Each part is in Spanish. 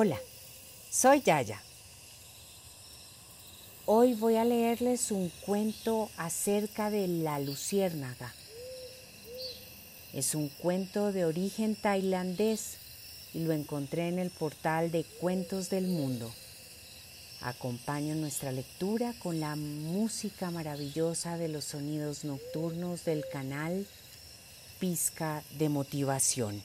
Hola, soy Yaya. Hoy voy a leerles un cuento acerca de la luciérnaga. Es un cuento de origen tailandés y lo encontré en el portal de Cuentos del Mundo. Acompaño nuestra lectura con la música maravillosa de los sonidos nocturnos del canal Pizca de Motivación.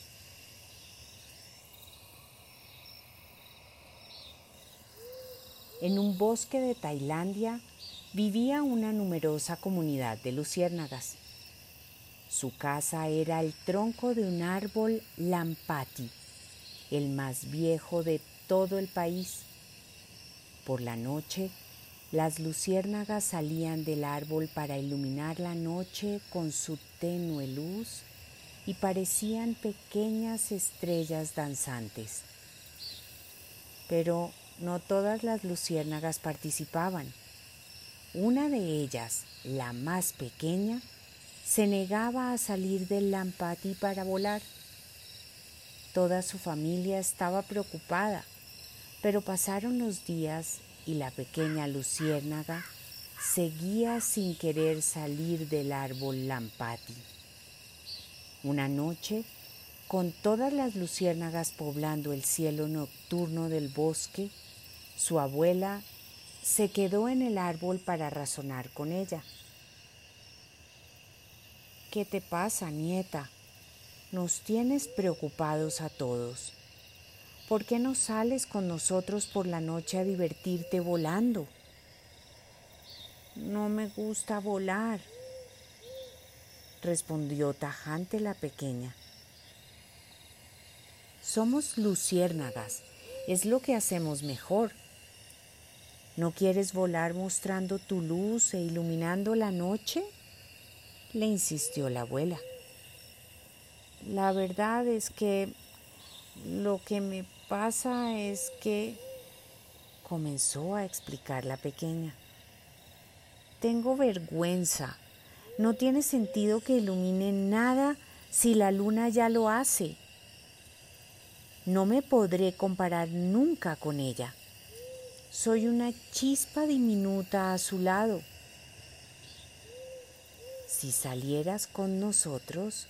En un bosque de Tailandia vivía una numerosa comunidad de luciérnagas. Su casa era el tronco de un árbol lampati, el más viejo de todo el país. Por la noche, las luciérnagas salían del árbol para iluminar la noche con su tenue luz y parecían pequeñas estrellas danzantes. Pero no todas las luciérnagas participaban. Una de ellas, la más pequeña, se negaba a salir del lampati para volar. Toda su familia estaba preocupada, pero pasaron los días y la pequeña luciérnaga seguía sin querer salir del árbol lampati. Una noche, con todas las luciérnagas poblando el cielo nocturno del bosque, su abuela se quedó en el árbol para razonar con ella. ¿Qué te pasa, nieta? Nos tienes preocupados a todos. ¿Por qué no sales con nosotros por la noche a divertirte volando? No me gusta volar, respondió tajante la pequeña. Somos luciérnagas, es lo que hacemos mejor. ¿No quieres volar mostrando tu luz e iluminando la noche? le insistió la abuela. La verdad es que lo que me pasa es que comenzó a explicar la pequeña. Tengo vergüenza. No tiene sentido que ilumine nada si la luna ya lo hace. No me podré comparar nunca con ella. Soy una chispa diminuta a su lado. Si salieras con nosotros,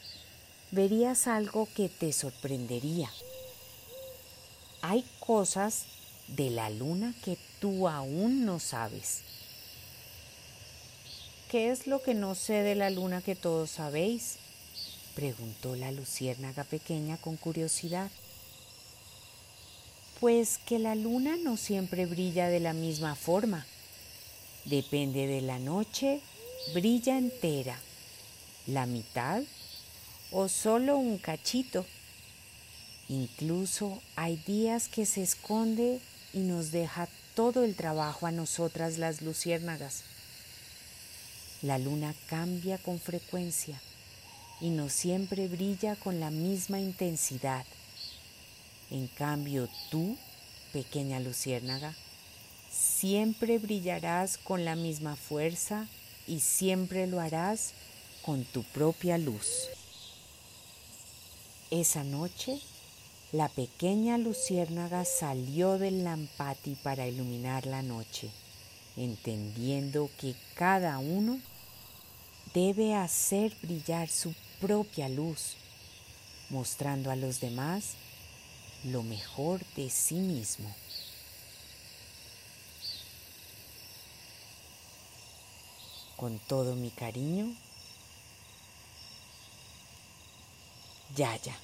verías algo que te sorprendería. Hay cosas de la luna que tú aún no sabes. ¿Qué es lo que no sé de la luna que todos sabéis? preguntó la luciérnaga pequeña con curiosidad. Pues que la luna no siempre brilla de la misma forma. Depende de la noche, brilla entera, la mitad o solo un cachito. Incluso hay días que se esconde y nos deja todo el trabajo a nosotras las luciérnagas. La luna cambia con frecuencia y no siempre brilla con la misma intensidad. En cambio, tú, pequeña luciérnaga, siempre brillarás con la misma fuerza y siempre lo harás con tu propia luz. Esa noche, la pequeña luciérnaga salió del lampati para iluminar la noche, entendiendo que cada uno debe hacer brillar su propia luz, mostrando a los demás lo mejor de sí mismo. Con todo mi cariño, Yaya.